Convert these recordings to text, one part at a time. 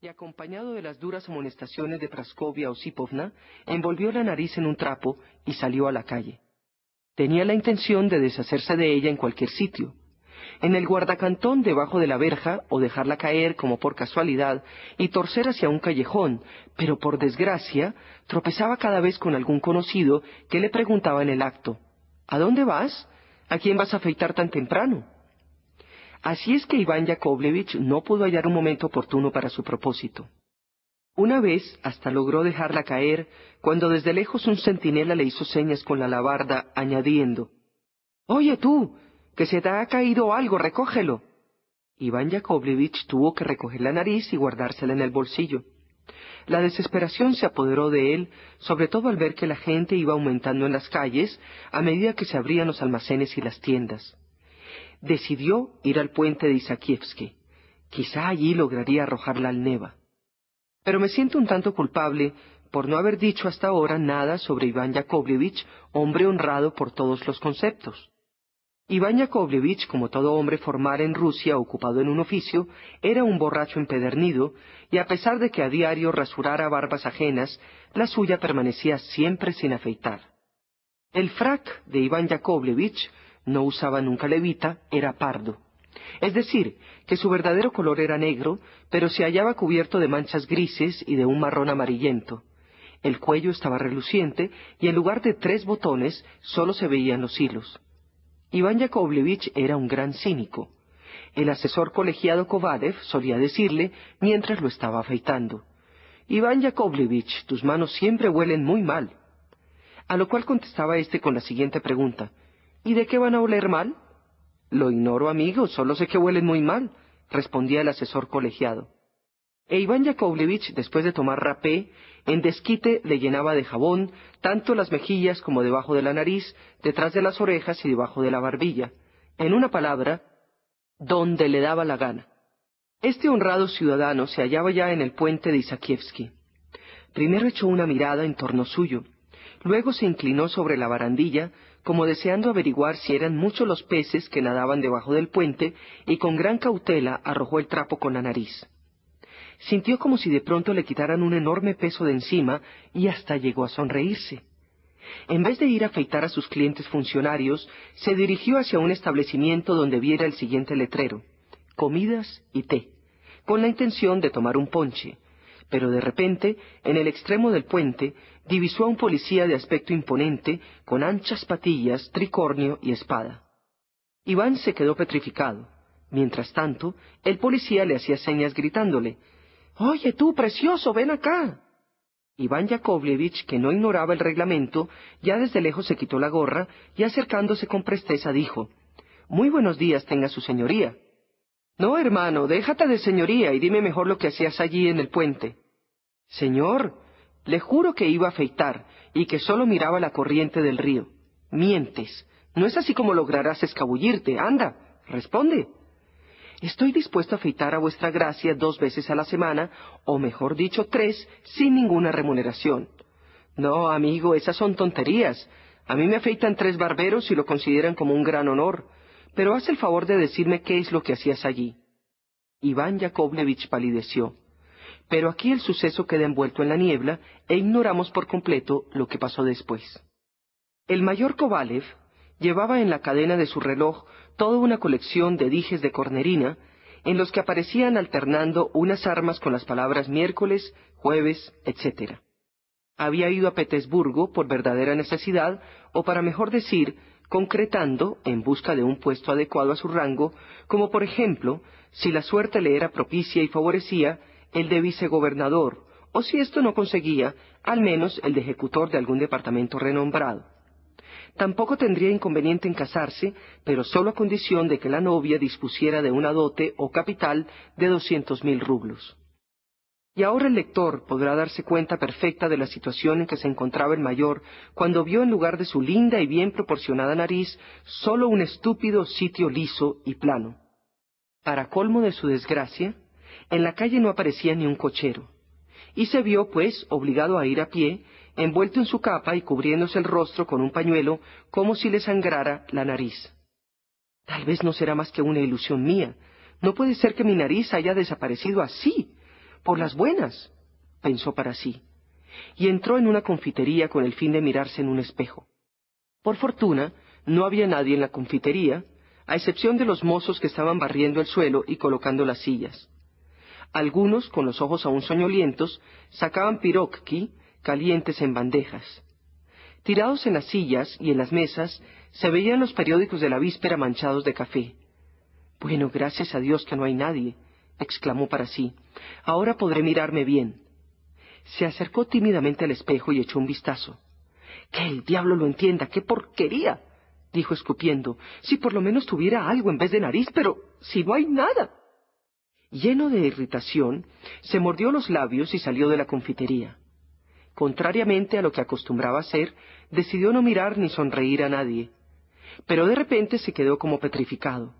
y, acompañado de las duras amonestaciones de Praskovia Osipovna, envolvió la nariz en un trapo y salió a la calle. Tenía la intención de deshacerse de ella en cualquier sitio. En el guardacantón debajo de la verja, o dejarla caer como por casualidad, y torcer hacia un callejón, pero por desgracia tropezaba cada vez con algún conocido que le preguntaba en el acto ¿A dónde vas? ¿A quién vas a afeitar tan temprano? Así es que Iván Yakovlevich no pudo hallar un momento oportuno para su propósito. Una vez hasta logró dejarla caer cuando desde lejos un centinela le hizo señas con la alabarda, añadiendo Oye tú, que se te ha caído algo, recógelo. Iván Yakovlevich tuvo que recoger la nariz y guardársela en el bolsillo. La desesperación se apoderó de él, sobre todo al ver que la gente iba aumentando en las calles a medida que se abrían los almacenes y las tiendas. Decidió ir al puente de Isakievsky. Quizá allí lograría arrojarla al Neva. Pero me siento un tanto culpable por no haber dicho hasta ahora nada sobre Iván Yakovlevich, hombre honrado por todos los conceptos. Iván Yakovlevich, como todo hombre formal en Rusia ocupado en un oficio, era un borracho empedernido, y a pesar de que a diario rasurara barbas ajenas, la suya permanecía siempre sin afeitar. El frac de Iván Yakovlevich, no usaba nunca levita, era pardo. Es decir, que su verdadero color era negro, pero se hallaba cubierto de manchas grises y de un marrón amarillento. El cuello estaba reluciente y en lugar de tres botones solo se veían los hilos. Iván Yakovlevich era un gran cínico. El asesor colegiado Kovalev solía decirle mientras lo estaba afeitando. Iván Yakovlevich, tus manos siempre huelen muy mal. A lo cual contestaba éste con la siguiente pregunta. ¿Y de qué van a oler mal? Lo ignoro, amigo, solo sé que huelen muy mal, respondía el asesor colegiado. E Iván Yakovlevich, después de tomar rapé, en desquite le llenaba de jabón tanto las mejillas como debajo de la nariz, detrás de las orejas y debajo de la barbilla. En una palabra, donde le daba la gana. Este honrado ciudadano se hallaba ya en el puente de Isakievsky. Primero echó una mirada en torno suyo, luego se inclinó sobre la barandilla, como deseando averiguar si eran muchos los peces que nadaban debajo del puente, y con gran cautela arrojó el trapo con la nariz sintió como si de pronto le quitaran un enorme peso de encima y hasta llegó a sonreírse. En vez de ir a afeitar a sus clientes funcionarios, se dirigió hacia un establecimiento donde viera el siguiente letrero, comidas y té, con la intención de tomar un ponche. Pero de repente, en el extremo del puente, divisó a un policía de aspecto imponente, con anchas patillas, tricornio y espada. Iván se quedó petrificado. Mientras tanto, el policía le hacía señas gritándole, Oye tú, precioso, ven acá. Iván Yakovlevich, que no ignoraba el reglamento, ya desde lejos se quitó la gorra y acercándose con presteza dijo, Muy buenos días tenga su señoría. No, hermano, déjate de señoría y dime mejor lo que hacías allí en el puente. Señor, le juro que iba a afeitar y que solo miraba la corriente del río. Mientes. No es así como lograrás escabullirte. Anda, responde. Estoy dispuesto a afeitar a vuestra gracia dos veces a la semana, o mejor dicho, tres, sin ninguna remuneración. No, amigo, esas son tonterías. A mí me afeitan tres barberos y lo consideran como un gran honor. Pero haz el favor de decirme qué es lo que hacías allí. Iván Yakovlevich palideció. Pero aquí el suceso queda envuelto en la niebla e ignoramos por completo lo que pasó después. El mayor Kovalev llevaba en la cadena de su reloj toda una colección de dijes de cornerina, en los que aparecían alternando unas armas con las palabras miércoles, jueves, etc. Había ido a Petersburgo por verdadera necesidad, o para mejor decir, concretando en busca de un puesto adecuado a su rango, como por ejemplo, si la suerte le era propicia y favorecía, el de vicegobernador, o si esto no conseguía, al menos el de ejecutor de algún departamento renombrado. Tampoco tendría inconveniente en casarse, pero solo a condición de que la novia dispusiera de una dote o capital de doscientos mil rublos. Y ahora el lector podrá darse cuenta perfecta de la situación en que se encontraba el mayor cuando vio en lugar de su linda y bien proporcionada nariz solo un estúpido sitio liso y plano. Para colmo de su desgracia, en la calle no aparecía ni un cochero, y se vio, pues, obligado a ir a pie, envuelto en su capa y cubriéndose el rostro con un pañuelo como si le sangrara la nariz. Tal vez no será más que una ilusión mía. No puede ser que mi nariz haya desaparecido así. Por las buenas, pensó para sí, y entró en una confitería con el fin de mirarse en un espejo. Por fortuna, no había nadie en la confitería, a excepción de los mozos que estaban barriendo el suelo y colocando las sillas. Algunos, con los ojos aún soñolientos, sacaban pirokki calientes en bandejas. Tirados en las sillas y en las mesas, se veían los periódicos de la víspera manchados de café. Bueno, gracias a Dios que no hay nadie, exclamó para sí. Ahora podré mirarme bien. Se acercó tímidamente al espejo y echó un vistazo. Que el diablo lo entienda, qué porquería, dijo escupiendo. Si por lo menos tuviera algo en vez de nariz, pero si no hay nada. Lleno de irritación, se mordió los labios y salió de la confitería. Contrariamente a lo que acostumbraba hacer, decidió no mirar ni sonreír a nadie. Pero de repente se quedó como petrificado.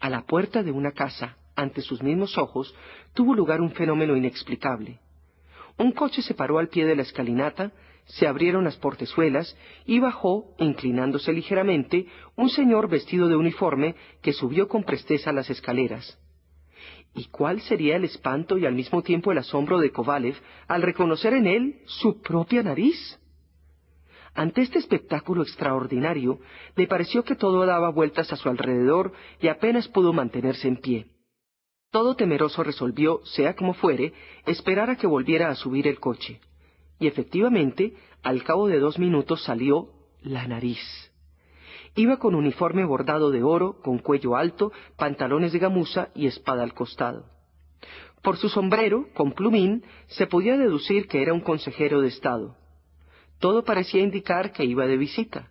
A la puerta de una casa, ante sus mismos ojos, tuvo lugar un fenómeno inexplicable. Un coche se paró al pie de la escalinata, se abrieron las portezuelas y bajó, inclinándose ligeramente, un señor vestido de uniforme que subió con presteza las escaleras. ¿Y cuál sería el espanto y al mismo tiempo el asombro de Kovalev al reconocer en él su propia nariz? Ante este espectáculo extraordinario, le pareció que todo daba vueltas a su alrededor y apenas pudo mantenerse en pie. Todo temeroso resolvió, sea como fuere, esperar a que volviera a subir el coche. Y efectivamente, al cabo de dos minutos salió la nariz. Iba con uniforme bordado de oro, con cuello alto, pantalones de gamuza y espada al costado. Por su sombrero, con plumín, se podía deducir que era un consejero de Estado. Todo parecía indicar que iba de visita.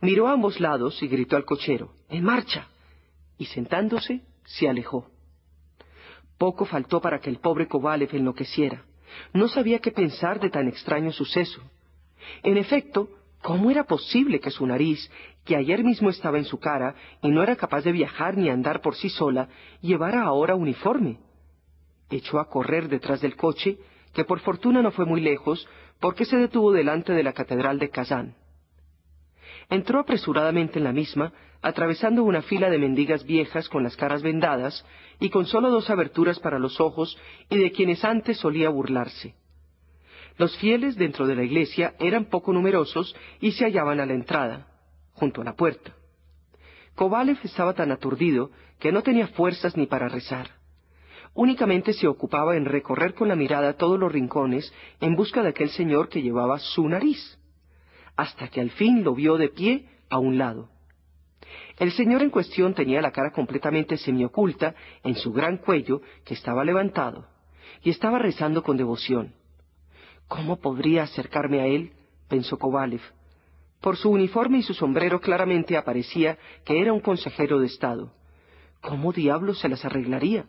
Miró a ambos lados y gritó al cochero, ¡En marcha! y sentándose, se alejó. Poco faltó para que el pobre Kovalev enloqueciera. No sabía qué pensar de tan extraño suceso. En efecto, ¿Cómo era posible que su nariz, que ayer mismo estaba en su cara y no era capaz de viajar ni andar por sí sola, llevara ahora uniforme? Echó a correr detrás del coche, que por fortuna no fue muy lejos, porque se detuvo delante de la catedral de Kazán. Entró apresuradamente en la misma, atravesando una fila de mendigas viejas con las caras vendadas y con solo dos aberturas para los ojos y de quienes antes solía burlarse. Los fieles dentro de la iglesia eran poco numerosos y se hallaban a la entrada, junto a la puerta. Kovalev estaba tan aturdido que no tenía fuerzas ni para rezar. Únicamente se ocupaba en recorrer con la mirada todos los rincones en busca de aquel señor que llevaba su nariz, hasta que al fin lo vio de pie a un lado. El señor en cuestión tenía la cara completamente semioculta en su gran cuello que estaba levantado, y estaba rezando con devoción. ¿Cómo podría acercarme a él? pensó Kovalev. Por su uniforme y su sombrero claramente aparecía que era un consejero de Estado. ¿Cómo diablos se las arreglaría?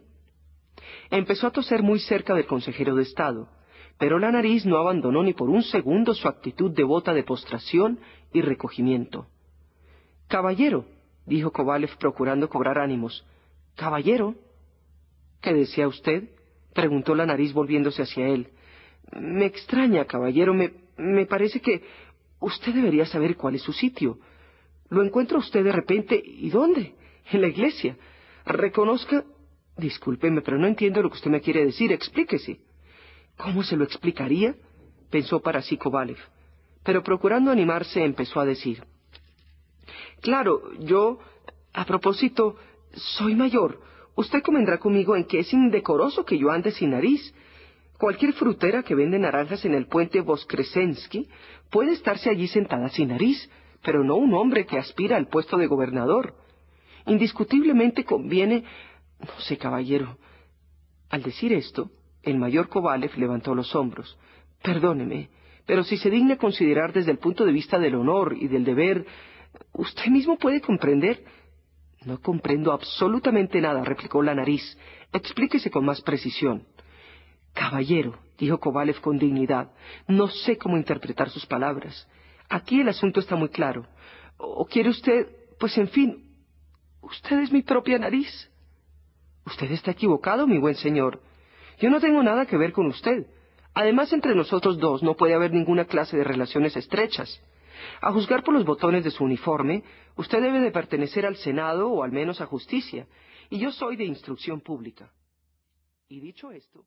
Empezó a toser muy cerca del consejero de Estado, pero la nariz no abandonó ni por un segundo su actitud devota de postración y recogimiento. Caballero, dijo Kovalev procurando cobrar ánimos. Caballero. ¿Qué desea usted? preguntó la nariz volviéndose hacia él. Me extraña, caballero, me, me parece que usted debería saber cuál es su sitio. Lo encuentra usted de repente. ¿Y dónde? En la iglesia. Reconozca. Discúlpeme, pero no entiendo lo que usted me quiere decir. Explíquese. ¿Cómo se lo explicaría? pensó para sí Kovalev. Pero procurando animarse, empezó a decir. Claro, yo. A propósito, soy mayor. Usted convendrá conmigo en que es indecoroso que yo ande sin nariz. Cualquier frutera que vende naranjas en el puente Voskresensky puede estarse allí sentada sin nariz, pero no un hombre que aspira al puesto de gobernador. Indiscutiblemente conviene... No sé, caballero. Al decir esto, el mayor Kovalev levantó los hombros. Perdóneme, pero si se digna considerar desde el punto de vista del honor y del deber, usted mismo puede comprender. No comprendo absolutamente nada, replicó la nariz. Explíquese con más precisión. Caballero, dijo Kovalev con dignidad, no sé cómo interpretar sus palabras. Aquí el asunto está muy claro. ¿O quiere usted, pues en fin, usted es mi propia nariz? Usted está equivocado, mi buen señor. Yo no tengo nada que ver con usted. Además, entre nosotros dos no puede haber ninguna clase de relaciones estrechas. A juzgar por los botones de su uniforme, usted debe de pertenecer al Senado o al menos a justicia, y yo soy de instrucción pública. Y dicho esto,